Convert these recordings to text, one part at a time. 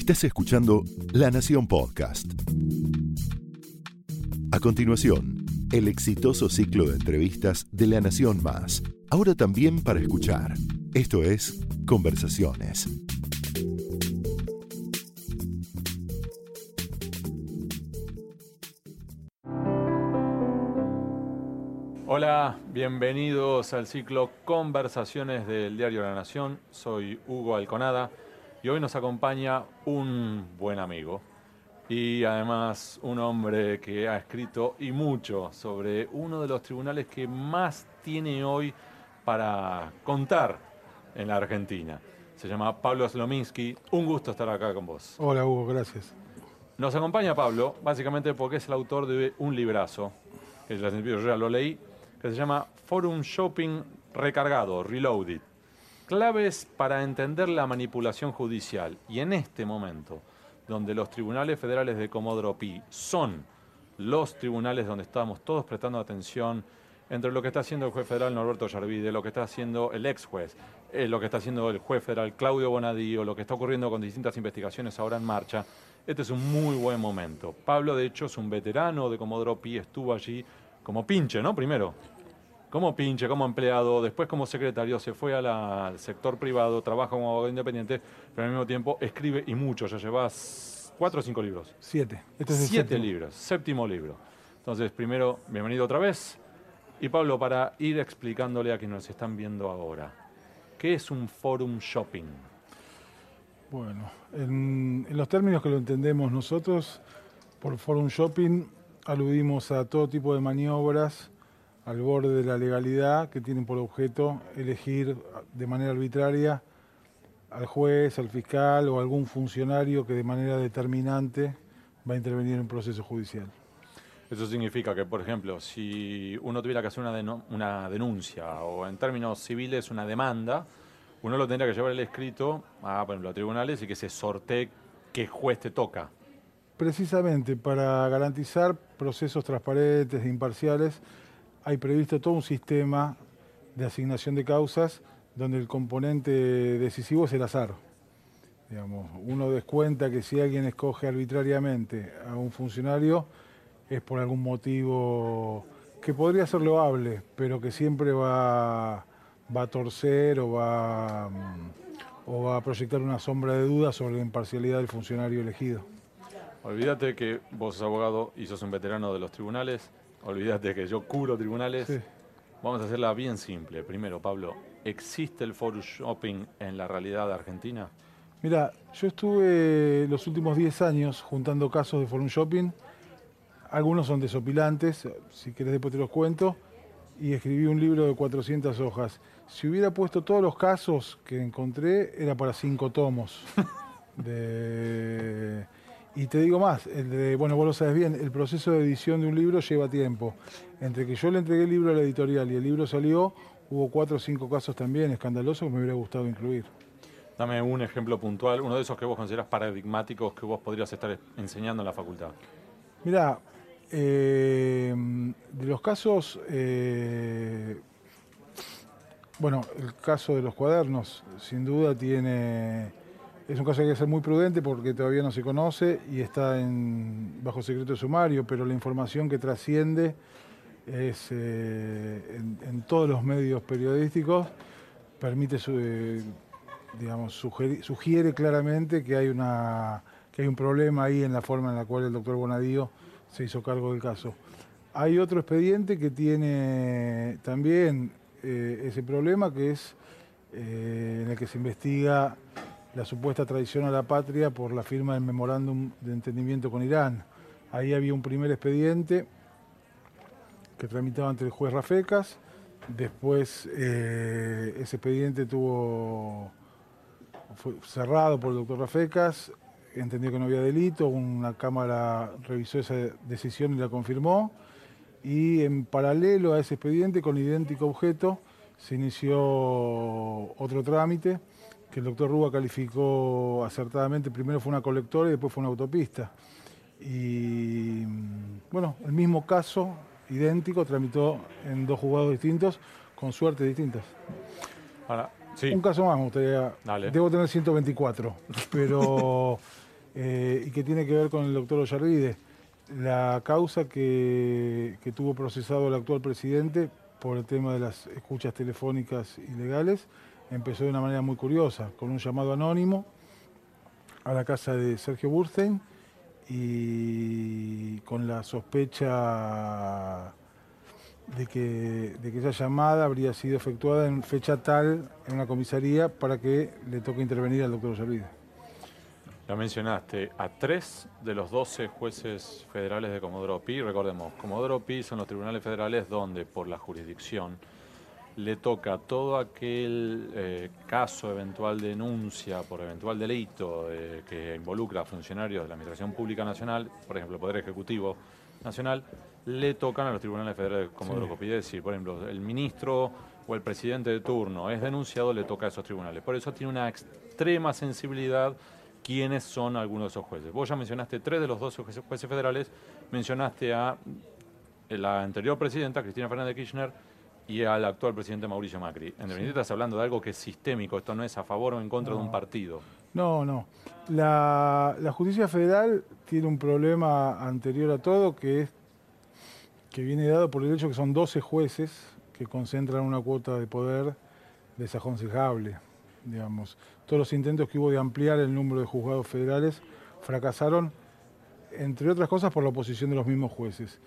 Estás escuchando La Nación Podcast. A continuación, el exitoso ciclo de entrevistas de La Nación Más. Ahora también para escuchar. Esto es Conversaciones. Hola, bienvenidos al ciclo Conversaciones del Diario La Nación. Soy Hugo Alconada y hoy nos acompaña un buen amigo y además un hombre que ha escrito y mucho sobre uno de los tribunales que más tiene hoy para contar en la Argentina. Se llama Pablo Slominski. Un gusto estar acá con vos. Hola Hugo, gracias. Nos acompaña Pablo, básicamente porque es el autor de un librazo, que ya lo leí, que se llama Forum Shopping Recargado, Reloaded. Claves para entender la manipulación judicial. Y en este momento, donde los tribunales federales de Comodoro Pi son los tribunales donde estamos todos prestando atención entre lo que está haciendo el juez federal Norberto Yarvide, lo que está haciendo el ex juez, eh, lo que está haciendo el juez federal Claudio Bonadío, lo que está ocurriendo con distintas investigaciones ahora en marcha, este es un muy buen momento. Pablo, de hecho, es un veterano de Comodoro Pi, estuvo allí como pinche, ¿no? Primero, como pinche, como empleado, después como secretario, se fue al sector privado, trabaja como abogado independiente, pero al mismo tiempo escribe y mucho, ya llevas cuatro o cinco libros. Siete. Este es Siete libros, séptimo libro. Entonces, primero, bienvenido otra vez. Y Pablo, para ir explicándole a quienes nos están viendo ahora, ¿qué es un forum shopping? Bueno, en, en los términos que lo entendemos nosotros, por forum shopping aludimos a todo tipo de maniobras al borde de la legalidad que tienen por objeto elegir de manera arbitraria al juez, al fiscal o algún funcionario que de manera determinante va a intervenir en un proceso judicial. Eso significa que, por ejemplo, si uno tuviera que hacer una, denuncia o en términos civiles una demanda, uno lo tendría que llevar el escrito a, por ejemplo, a tribunales y que se sortee qué juez te toca. Precisamente para garantizar procesos transparentes e imparciales, hay previsto todo un sistema de asignación de causas donde el componente decisivo es el azar. Digamos, uno descuenta que si alguien escoge arbitrariamente a un funcionario es por algún motivo que podría ser loable, pero que siempre va, va a torcer o va, o va a proyectar una sombra de duda sobre la imparcialidad del funcionario elegido. Olvídate que vos sos abogado y sos un veterano de los tribunales olvídate que yo curo tribunales. Vamos a hacerla bien simple. Primero, Pablo, ¿existe el forum shopping en la realidad de argentina? Mira, yo estuve los últimos 10 años juntando casos de forum shopping. Algunos son desopilantes, si querés después te los cuento. Y escribí un libro de 400 hojas. Si hubiera puesto todos los casos que encontré, era para cinco tomos. de y te digo más, el bueno, vos lo sabes bien, el proceso de edición de un libro lleva tiempo. Entre que yo le entregué el libro a la editorial y el libro salió, hubo cuatro o cinco casos también escandalosos que me hubiera gustado incluir. Dame un ejemplo puntual, uno de esos que vos consideras paradigmáticos que vos podrías estar enseñando en la facultad. Mira, eh, de los casos, eh, bueno, el caso de los cuadernos, sin duda tiene es un caso que hay que ser muy prudente porque todavía no se conoce y está en, bajo secreto sumario, pero la información que trasciende es, eh, en, todos los medios periodísticos permite, eh, digamos, sugiere claramente que hay, una, que hay un problema ahí en la forma en la cual el doctor Bonadío se hizo cargo del caso. Hay otro expediente que tiene también eh, ese problema, que es en el que se investiga la supuesta traición a la patria por la firma del memorándum de entendimiento con Irán. Ahí había un primer expediente que tramitaba ante el juez Rafecas, después eh, ese expediente tuvo fue cerrado por el doctor Rafecas, entendió que no había delito, una cámara revisó esa decisión y la confirmó, y en paralelo a ese expediente, con idéntico objeto, se inició otro trámite que el doctor Rúa calificó acertadamente, primero fue una colectora y después fue una autopista. Y bueno, el mismo caso, idéntico, tramitó en dos juzgados distintos, con suertes distintas. Un caso más me gustaría. Debo tener 124, pero eh, y que tiene que ver con el doctor Ollarvide. La causa que, que tuvo procesado el actual presidente por el tema de las escuchas telefónicas ilegales empezó de una manera muy curiosa, con un llamado anónimo a la casa de Sergio Burstein y con la sospecha de que, de que esa llamada habría sido efectuada en fecha tal en una comisaría para que le toque intervenir al doctor Ollarvide. Ya mencionaste a tres de los 12 jueces federales de Comodoro Pi. Recordemos, Comodoro Pi son los tribunales federales donde, por la jurisdicción, le toca todo aquel eh, caso eventual denuncia por eventual delito eh, que involucra a funcionarios de la Administración Pública Nacional, por ejemplo, el Poder Ejecutivo Nacional, le tocan a los tribunales federales de Comodoro. Es decir, por ejemplo, el ministro o el presidente de turno es denunciado, le toca a esos tribunales. Por eso tiene una extrema sensibilidad quiénes son algunos de esos jueces. Vos ya mencionaste tres de los dos jueces federales, mencionaste a la anterior presidenta, Cristina Fernández de Kirchner, y al actual presidente Mauricio Macri. En definitiva, estás hablando de algo que es sistémico, esto no es a favor o en contra de un partido. No, no. La, la, justicia federal tiene un problema anterior a todo que es que viene dado por el hecho que son 12 jueces que concentran una cuota de poder desaconsejable digamos. Todos los intentos que hubo de ampliar el número de juzgados federales fracasaron, entre otras cosas, por la oposición de los mismos jueces.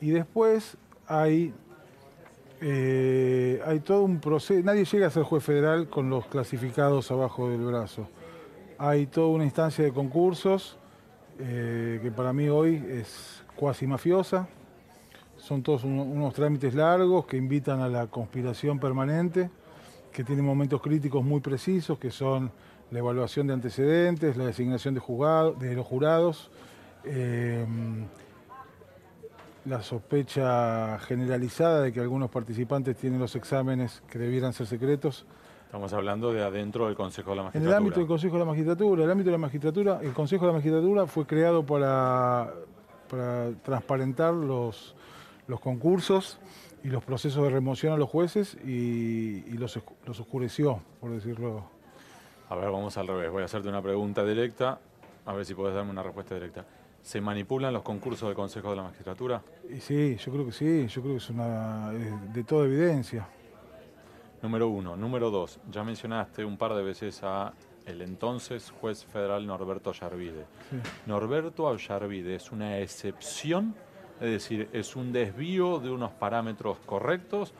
Y después hay, eh, hay todo un proceso, nadie llega a ser juez federal con los clasificados abajo del brazo. Hay toda una instancia de concursos eh, que para mí hoy es cuasi mafiosa. Son todos unos trámites largos que invitan a la conspiración permanente que tiene momentos críticos muy precisos, que son la evaluación de antecedentes, la designación de, de los jurados, eh, la sospecha generalizada de que algunos participantes tienen los exámenes que debieran ser secretos. Estamos hablando de adentro del Consejo de la Magistratura. En el ámbito del Consejo de la Magistratura, el ámbito de la Magistratura, el Consejo de la Magistratura fue creado para, para transparentar los, los concursos y los procesos de remoción a los jueces y, los, oscureció, por decirlo. A ver, vamos al revés. Voy a hacerte una pregunta directa, a ver si puedes darme una respuesta directa. ¿Se manipulan los concursos del Consejo de la Magistratura? Y sí, yo creo que sí, yo creo que es una de toda evidencia. Número uno. Número dos, ya mencionaste un par de veces a el entonces juez federal Norberto Ollarvide. ¿Norberto Ollarvide es una excepción es decir, ¿es un desvío de unos parámetros correctos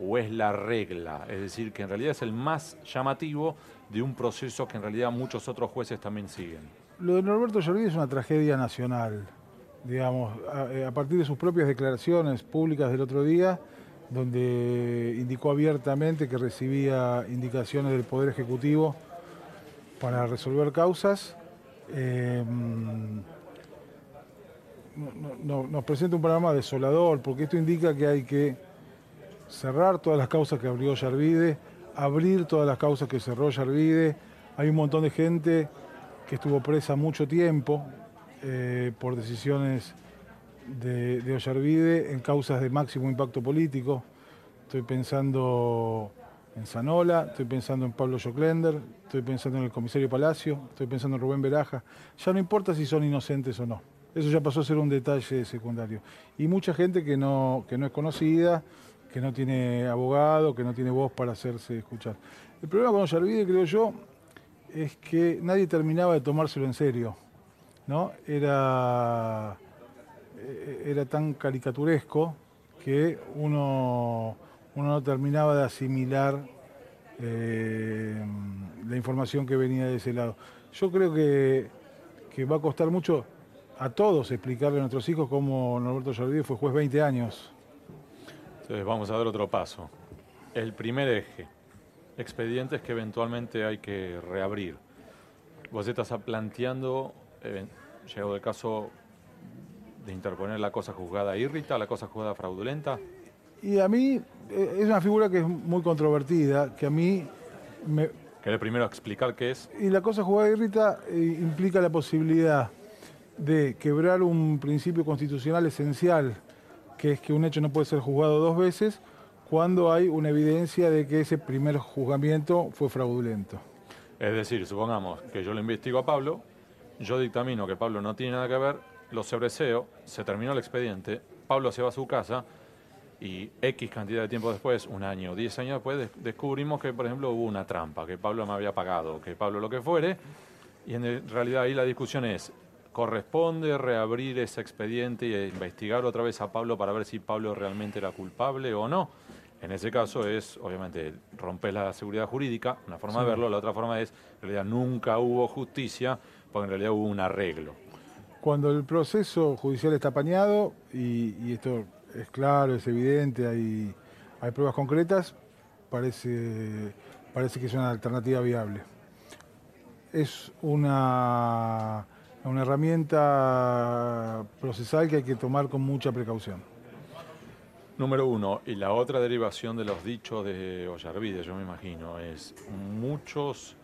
o es la regla? Es decir, que en realidad es el más llamativo de un proceso que en realidad muchos otros jueces también siguen. Lo de Norberto Jordi es una tragedia nacional, digamos, eh, a, partir de sus propias declaraciones públicas del otro día, donde indicó abiertamente que recibía indicaciones del Poder Ejecutivo para resolver causas. Eh, nos presenta un programa desolador, porque esto indica que hay que cerrar todas las causas que abrió Yarvide, abrir todas las causas que cerró Yarvide. Hay un montón de gente que estuvo presa mucho tiempo eh, por decisiones de, de Ollarvide en causas de máximo impacto político. Estoy pensando en Zanola, estoy pensando en Pablo Joclender, estoy pensando en el comisario Palacio, estoy pensando en Rubén Beraja. Ya no importa si son inocentes o no. Eso ya pasó a ser un detalle secundario. Y mucha gente que no, que no es conocida, que no tiene abogado, que no tiene voz para hacerse escuchar. El problema con Ollarvide, creo yo, es que nadie terminaba de tomárselo en serio. ¿no? Era, eh, era tan caricaturesco que uno, uno no terminaba de asimilar eh, la información que venía de ese lado. Yo creo que, que va a costar mucho a todos explicarle a nuestros hijos cómo Norberto Yarvide fue juez 20 años. Entonces vamos a dar otro paso. El primer eje, expedientes que eventualmente hay que reabrir. Vos estás planteando, eh, llegado el caso de interponer la cosa juzgada irrita, la cosa juzgada fraudulenta. Y a mí eh, es una figura que es muy controvertida, que a mí me... ¿Querés primero explicar qué es? Y la cosa juzgada irrita eh, implica la posibilidad de quebrar un principio constitucional esencial, que es que un hecho no puede ser juzgado dos veces cuando hay una evidencia de que ese primer juzgamiento fue fraudulento. Es decir, supongamos que yo le investigo a Pablo yo dictamino que Pablo no tiene nada que ver, lo sobreseo, se terminó el expediente, Pablo se va a su casa y X cantidad de tiempo después, un año, diez años después, descubrimos que, por ejemplo, hubo una trampa, que Pablo me había pagado, que Pablo lo que fuere, y en realidad ahí la discusión es, ¿corresponde reabrir ese expediente e investigar otra vez a Pablo para ver si Pablo realmente era culpable o no? En ese caso es, obviamente, romper la seguridad jurídica, una forma de verlo, la otra forma es, en realidad nunca hubo justicia, porque en realidad hubo un arreglo. Cuando el proceso judicial está apañado, y, esto es claro, es evidente, hay, hay pruebas concretas, parece, parece que es una alternativa viable. Es una, una herramienta procesal que hay que tomar con mucha precaución. Número uno, y la otra derivación de los dichos de Ollarvide, yo me imagino, es muchos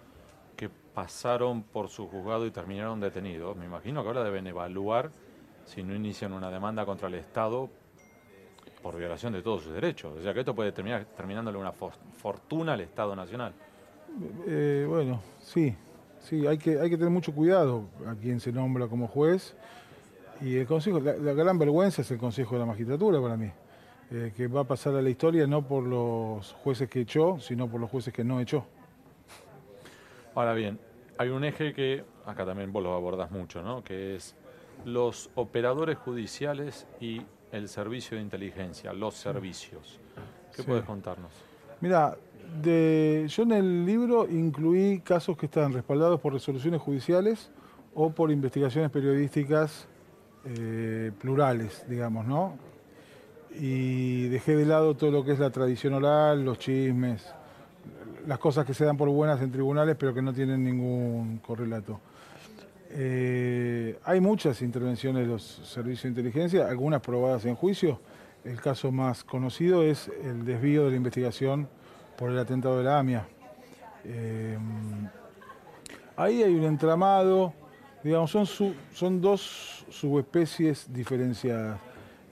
que pasaron por su juzgado y terminaron detenidos. Me imagino que ahora deben evaluar si no inician una demanda contra el Estado por violación de todos sus derechos. O sea que esto puede terminar terminándole una fortuna al Estado Nacional. Eh, bueno, sí, sí, hay que, hay que tener mucho cuidado a quien se nombra como juez. Y el Consejo, la gran vergüenza es el Consejo de la Magistratura para mí. Eh, que va a pasar a la historia no por los jueces que echó, sino por los jueces que no echó. Ahora bien, hay un eje que acá también vos lo abordas mucho, ¿no? que es los operadores judiciales y el servicio de inteligencia, los servicios. ¿Qué puedes contarnos? Mira, yo en el libro incluí casos que están respaldados por resoluciones judiciales o por investigaciones periodísticas eh, plurales, digamos, ¿no? Y dejé de lado todo lo que es la tradición oral, los chismes, las cosas que se dan por buenas en tribunales pero que no tienen ningún correlato. Eh, hay muchas intervenciones de los servicios de inteligencia, algunas probadas en juicio. El caso más conocido es el desvío de la investigación por el atentado de la AMIA. Eh, ahí hay un entramado, digamos, son, son dos subespecies diferenciadas.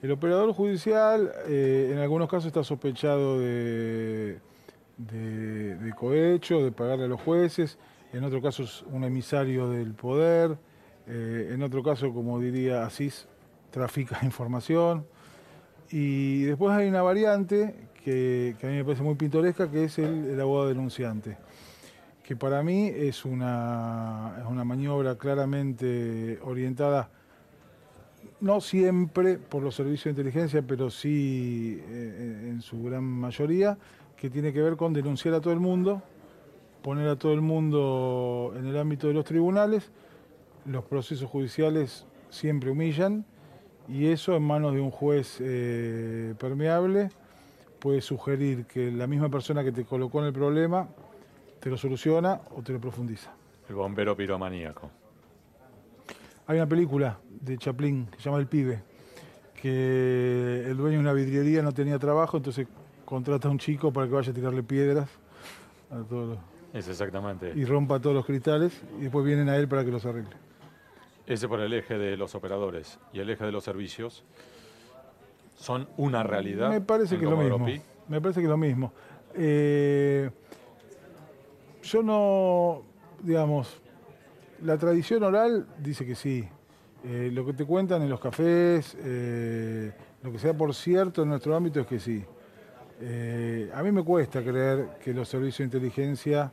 El operador judicial eh, en algunos casos está sospechado de, cohecho, de pagarle a los jueces, en otro caso es un emisario del poder, eh, en otro caso, como diría Asís, trafica información. Y después hay una variante que, a mí me parece muy pintoresca, que es el, abogado denunciante, que para mí es una, es una maniobra claramente orientada no siempre por los servicios de inteligencia, pero sí eh, en su gran mayoría, que tiene que ver con denunciar a todo el mundo, poner a todo el mundo en el ámbito de los tribunales, los procesos judiciales siempre humillan y eso en manos de un juez eh, permeable puede sugerir que la misma persona que te colocó en el problema te lo soluciona o te lo profundiza. El bombero piromaníaco. Hay una película de Chaplin que se llama El Pibe, que el dueño de una vidriería no tenía trabajo, entonces contrata a un chico para que vaya a tirarle piedras a todos Es exactamente. Y rompa todos los cristales y después vienen a él para que los arregle. Ese por el eje de los operadores y el eje de los servicios son una realidad. Me parece que es lo mismo. Me parece que es lo mismo. Eh, yo no, digamos, la tradición oral dice que sí. Eh, lo que te cuentan en los cafés, eh, lo que sea por cierto en nuestro ámbito es que sí. Eh, a mí me cuesta creer que los servicios de inteligencia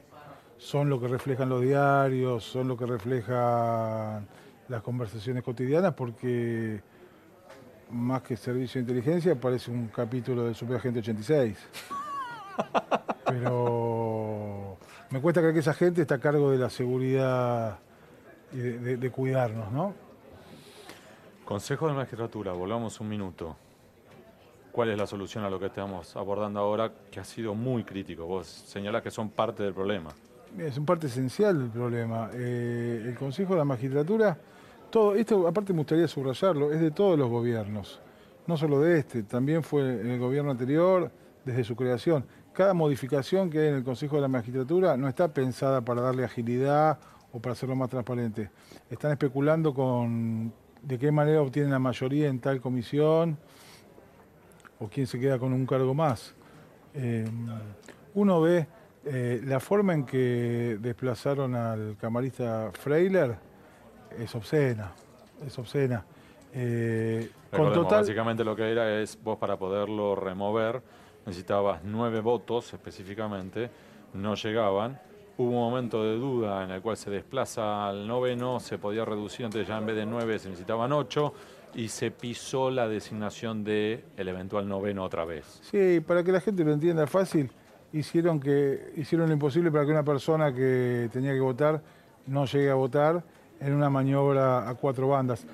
son lo que reflejan los diarios, son lo que reflejan las conversaciones cotidianas, porque más que servicio de inteligencia parece un capítulo del Super Agente 86. Pero me cuesta creer que esa gente está a cargo de la seguridad y de, cuidarnos, ¿no? Consejo de magistratura, volvamos un minuto. ¿Cuál es la solución a lo que estamos abordando ahora, que ha sido muy crítico? Vos señalás que son parte del problema. Es un parte esencial del problema. Eh, el Consejo de la Magistratura, todo esto aparte me gustaría subrayarlo, es de todos los gobiernos, no solo de este, también fue en el gobierno anterior, desde su creación. Cada modificación que hay en el Consejo de la Magistratura no está pensada para darle agilidad o para hacerlo más transparente. Están especulando con de qué manera obtienen la mayoría en tal comisión o quién se queda con un cargo más. Eh, uno ve eh, la forma en que desplazaron al camarista Freiler es obscena, es obscena. Eh, con total, básicamente lo que era es vos para poderlo remover necesitabas nueve votos específicamente, no llegaban. Hubo un momento de duda en el cual se desplaza al noveno, se podía reducir, entonces ya en vez de nueve se necesitaban ocho y se pisó la designación de el eventual noveno otra vez. Sí, para que la gente lo entienda fácil, hicieron, que, hicieron lo imposible para que una persona que tenía que votar no llegue a votar en una maniobra a cuatro bandas.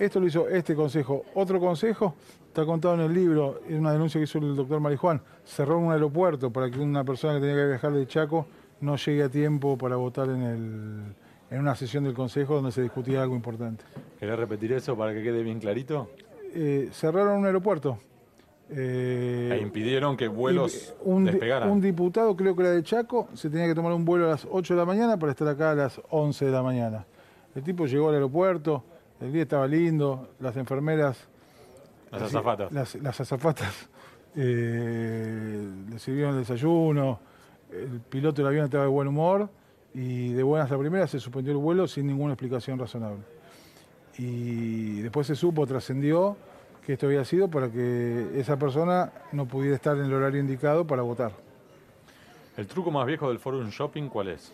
Esto lo hizo este consejo. Otro consejo está contado en el libro, en una denuncia que hizo el doctor Marijuán. Cerró un aeropuerto para que una persona que tenía que viajar de Chaco no llegue a tiempo para votar en, el, en una sesión del consejo donde se discutía algo importante. ¿Querés repetir eso para que quede bien clarito? Eh, cerraron un aeropuerto. Eh, E impidieron que vuelos un, despegaran. un diputado, creo que era de Chaco, se tenía que tomar un vuelo a las 8 de la mañana para estar acá a las 11 de la mañana. El tipo llegó al aeropuerto, el día estaba lindo, las enfermeras, Las azafatas. las, las azafatas eh, le sirvieron el desayuno, el piloto del avión estaba de buen humor y de buenas a primeras se suspendió el vuelo sin ninguna explicación razonable. Y después se supo, trascendió que esto había sido para que esa persona no pudiera estar en el horario indicado para votar. ¿El truco más viejo del Forum Shopping cuál es?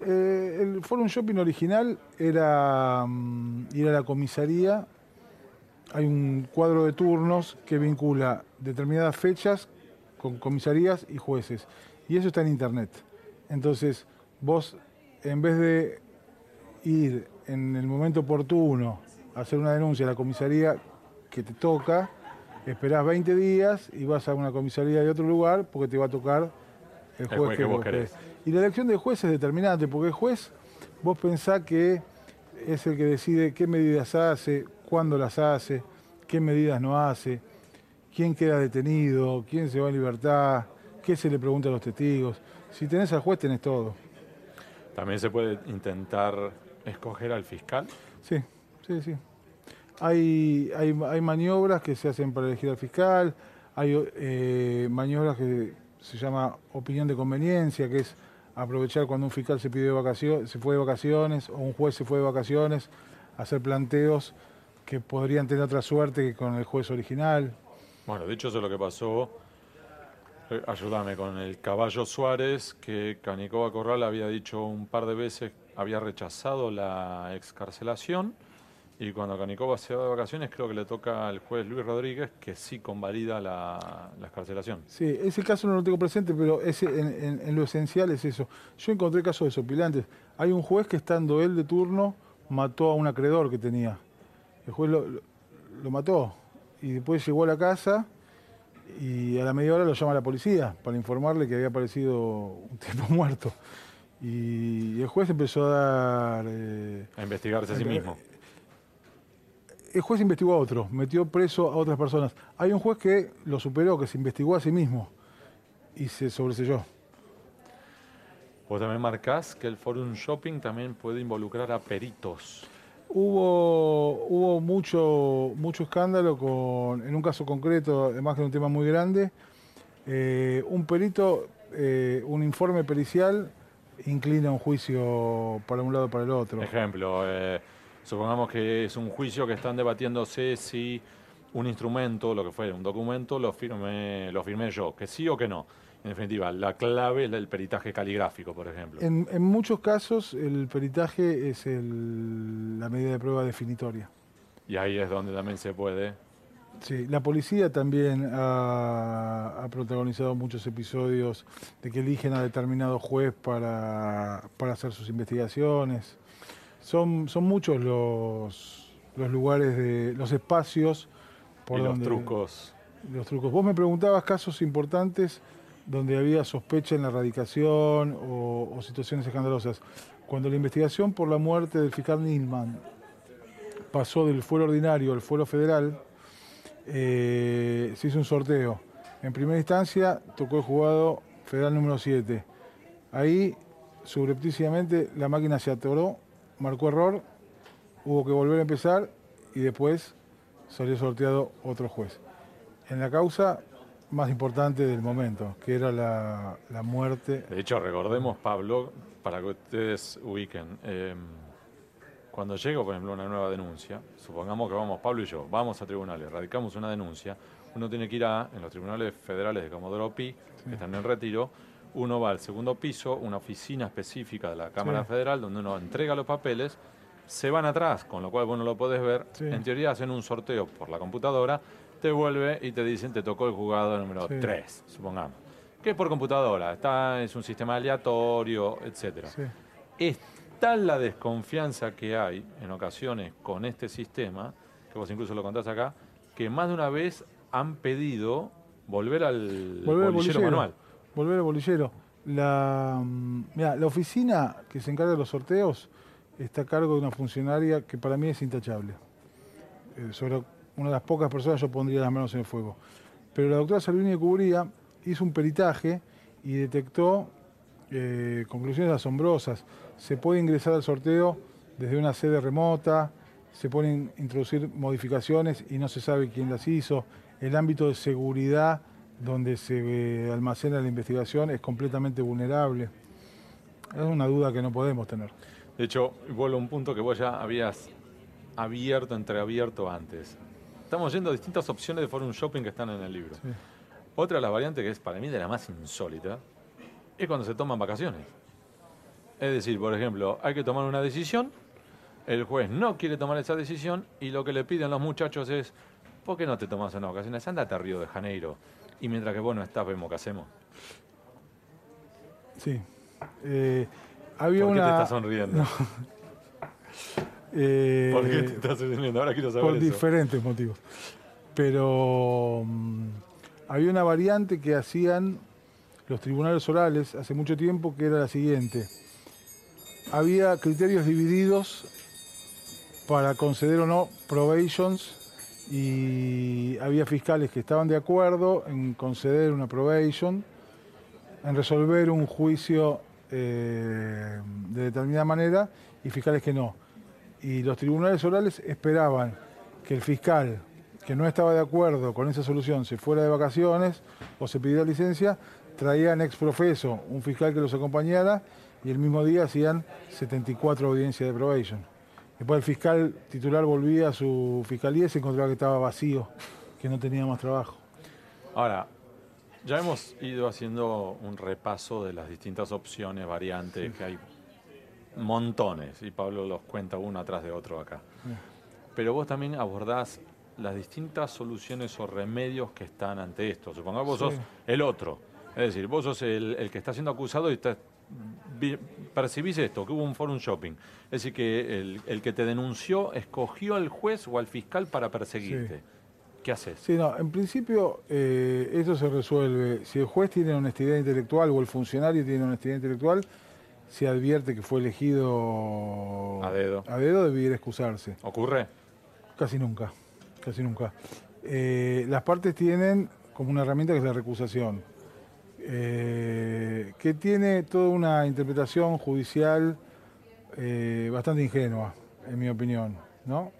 Eh, el Forum Shopping original era mm, ir a la comisaría. Hay un cuadro de turnos que vincula determinadas fechas con comisarías y jueces. Y eso está en internet. Entonces, vos, en vez de ir en el momento oportuno a hacer una denuncia a la comisaría que te toca, esperás 20 días y vas a una comisaría de otro lugar porque te va a tocar el juez, que, vos querés. Y la elección del juez es determinante, porque el juez, vos pensás que es el que decide qué medidas hace, cuándo las hace, qué medidas no hace, quién queda detenido, quién se va en libertad, qué se le pregunta a los testigos. Si tenés al juez, tenés todo. También se puede intentar escoger al fiscal. Sí, sí, sí. Hay, hay, hay maniobras que se hacen para elegir al fiscal, hay eh, maniobras que se llama opinión de conveniencia, que es aprovechar cuando un fiscal se pide vacaciones, se fue de vacaciones o un juez se fue de vacaciones, hacer planteos que podrían tener otra suerte que con el juez original. Bueno, de hecho eso es lo que pasó, ayúdame, con el caballo Suárez, que Canicoba Corral había dicho un par de veces, había rechazado la excarcelación, y cuando Canicoba se va de vacaciones creo que le toca al juez Luis Rodríguez que sí convalida la, la excarcelación. Sí, ese caso no lo tengo presente, pero ese, en, lo esencial es eso. Yo encontré casos desopilantes. Hay un juez que estando él de turno mató a un acreedor que tenía. El juez lo- lo mató y después llegó a la casa y a la media hora lo llama la policía para informarle que había aparecido un tipo muerto. Y el juez empezó a dar... eh, A investigarse a sí mismo. el juez investigó a otro, metió preso a otras personas. Hay un juez que lo superó, que se investigó a sí mismo y se sobreselló. Vos también marcás que el Forum Shopping también puede involucrar a peritos. Hubo, hubo mucho, mucho escándalo con, en un caso concreto, además que un tema muy grande, eh, un perito, eh, un informe pericial inclina un juicio para un lado o para el otro. Ejemplo, eh, supongamos que es un juicio que están debatiéndose si un instrumento, lo que fuera, un documento, lo firmé, lo firmé yo, que sí o que no. En definitiva, la clave es el peritaje caligráfico, por ejemplo. En, en muchos casos el peritaje es el- la medida de prueba definitoria. Y ahí es donde también se puede. Sí, la policía también ha, ha protagonizado muchos episodios de que eligen a determinado juez para, para hacer sus investigaciones. Son, son muchos los, los lugares, de, los espacios por y los trucos. Los trucos. Vos me preguntabas casos importantes donde había sospecha en la erradicación o, situaciones escandalosas. Cuando la investigación por la muerte del fiscal Nilman pasó del fuero ordinario al fuero federal, eh, se hizo un sorteo. En primera instancia tocó el juzgado federal número 7. Ahí, subrepticiamente, la máquina se atoró, marcó error, hubo que volver a empezar y después salió sorteado otro juez. En la causa más importante del momento, que era la, la muerte. De hecho, recordemos, Pablo, para que ustedes ubiquen, eh, cuando llega, por ejemplo, una nueva denuncia, supongamos que vamos, Pablo y yo, vamos a tribunales, radicamos una denuncia, uno tiene que ir a, en los tribunales federales de Comodoro Pi, que están en retiro, uno va al segundo piso, una oficina específica de la Cámara Sí. Federal, donde uno entrega los papeles, se van atrás, con lo cual vos no lo podés ver, Sí. en teoría hacen un sorteo por la computadora, te vuelve y te dicen te tocó el juzgado número Sí. 3, supongamos. Que es por computadora, está, es un sistema aleatorio. Sí. Es tal la desconfianza que hay en ocasiones con este sistema, que vos incluso lo contás acá, que más de una vez han pedido volver al Volver al bolillero bolillero. manual. Volver al bolillero. La, mm, mirá, la oficina que se encarga de los sorteos está a cargo de una funcionaria que para mí es intachable. Eh, sobre una de las pocas personas yo pondría las manos en el fuego. Pero la doctora Salvini de Cubría hizo un peritaje y detectó eh, conclusiones asombrosas. Se puede ingresar al sorteo desde una sede remota, se pueden introducir modificaciones y no se sabe quién las hizo. El ámbito de seguridad donde se eh, almacena la investigación es completamente vulnerable. Es una duda que no podemos tener. De hecho, vuelvo a un punto que vos ya habías abierto, entreabierto antes. Estamos yendo a distintas opciones de forum shopping que están en el libro. Sí. Otra de las variantes que es para mí de la más insólita es cuando se toman vacaciones. Es decir, por ejemplo, hay que tomar una decisión, el juez no quiere tomar esa decisión y lo que le piden los muchachos es, ¿por qué no te tomas una vacaciones? Andate a Río de Janeiro y mientras que vos no estás vemos qué hacemos. Sí. Eh, había ¿Por qué una. te estás sonriendo? eh, ¿Por qué te estás sonriendo? Ahora quiero saber por eso. diferentes motivos. Pero mm, había una variante que hacían los tribunales orales hace mucho tiempo que era la siguiente. Había criterios divididos para conceder o no probations y había fiscales que estaban de acuerdo en conceder una probation, en resolver un juicio eh, de determinada manera y fiscales que no. Y los tribunales orales esperaban que el fiscal que no estaba de acuerdo con esa solución se fuera de vacaciones o se pidiera licencia, traían ex profeso un fiscal que los acompañara y el mismo día hacían 74 audiencias de probation. Después el fiscal titular volvía a su fiscalía y se encontraba que estaba vacío, que no tenía más trabajo. Ahora, ya hemos ido haciendo un repaso de las distintas opciones, variantes, que hay montones, y Pablo los cuenta uno atrás de otro acá. Pero vos también abordás las distintas soluciones o remedios que están ante esto. Supongamos vos Sí. sos el otro, es decir, vos sos el, el que está siendo acusado y vi- percibís esto, que hubo un forum shopping. Es decir, que el, el que te denunció escogió al juez o al fiscal para perseguirte. Sí. ¿Qué haces? Sí, no, en principio eh, esto se resuelve. Si el juez tiene honestidad intelectual o el funcionario tiene honestidad intelectual, se advierte que fue elegido A dedo. a dedo debiera excusarse. ¿Ocurre? Casi nunca, casi nunca. Eh, las partes tienen como una herramienta que es la recusación, eh, que tiene toda una interpretación judicial eh, bastante ingenua, en mi opinión, ¿no?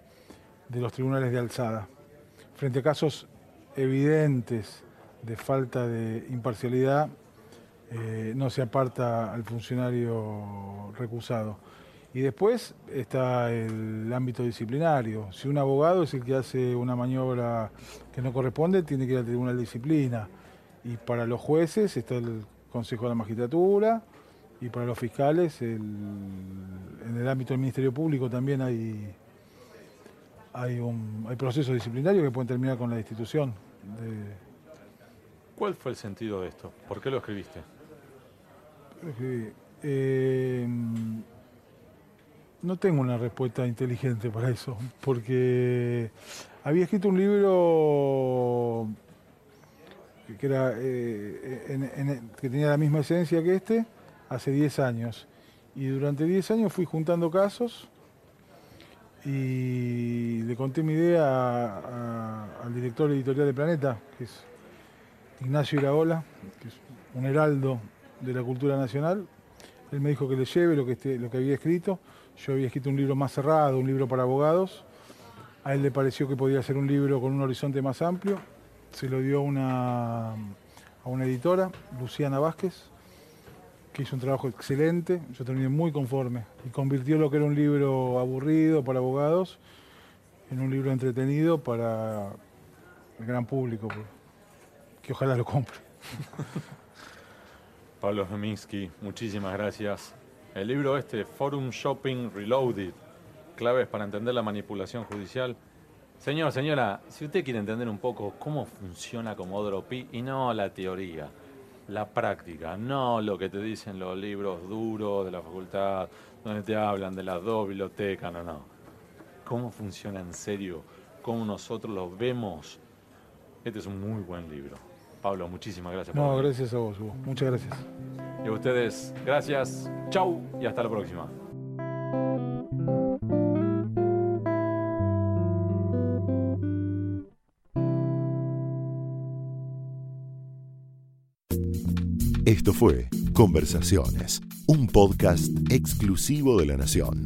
de los tribunales de alzada. Frente a casos evidentes de falta de imparcialidad, eh, no se aparta al funcionario recusado. Y después está el ámbito disciplinario. Si un abogado es el que hace una maniobra que no corresponde, tiene que ir al tribunal de disciplina. Y para los jueces está el Consejo de la Magistratura y para los fiscales en el ámbito del Ministerio Público también hay, hay, un, hay procesos disciplinarios que pueden terminar con la destitución. de- ¿Cuál fue el sentido de esto? ¿Por qué lo escribiste? Eh, no tengo una respuesta inteligente para eso, porque había escrito un libro que, eh, tenía la misma esencia que este hace 10 años. Y durante 10 años fui juntando casos y le conté mi idea al director editorial de Planeta, que es Ignacio Iraola, que es un heraldo de la cultura nacional. Él me dijo que le lleve lo que, este- lo que había escrito. Yo había escrito un libro más cerrado, un libro para abogados. A él le pareció que podía ser un libro con un horizonte más amplio. Se lo dio una, a una editora, Luciana Vázquez, que hizo un trabajo excelente, yo terminé muy conforme y convirtió lo que era un libro aburrido para abogados en un libro entretenido para el gran público, que ojalá lo compre. Pablo Zeminsky, muchísimas gracias. El libro este, Forum Shopping Reloaded, claves para entender la manipulación judicial. Señor, señora, si usted quiere entender un poco cómo funciona Comodoro Pi y no la teoría, la práctica, no lo que te dicen los libros duros de la facultad, donde te hablan de las dos bibliotecas, no, no. Cómo funciona en serio, cómo nosotros lo vemos. Este es un muy buen libro. Pablo, muchísimas gracias. No, gracias a vos, Hugo. Muchas gracias. Y a ustedes, gracias, chau y hasta la próxima. Esto fue Conversaciones, un podcast exclusivo de La Nación.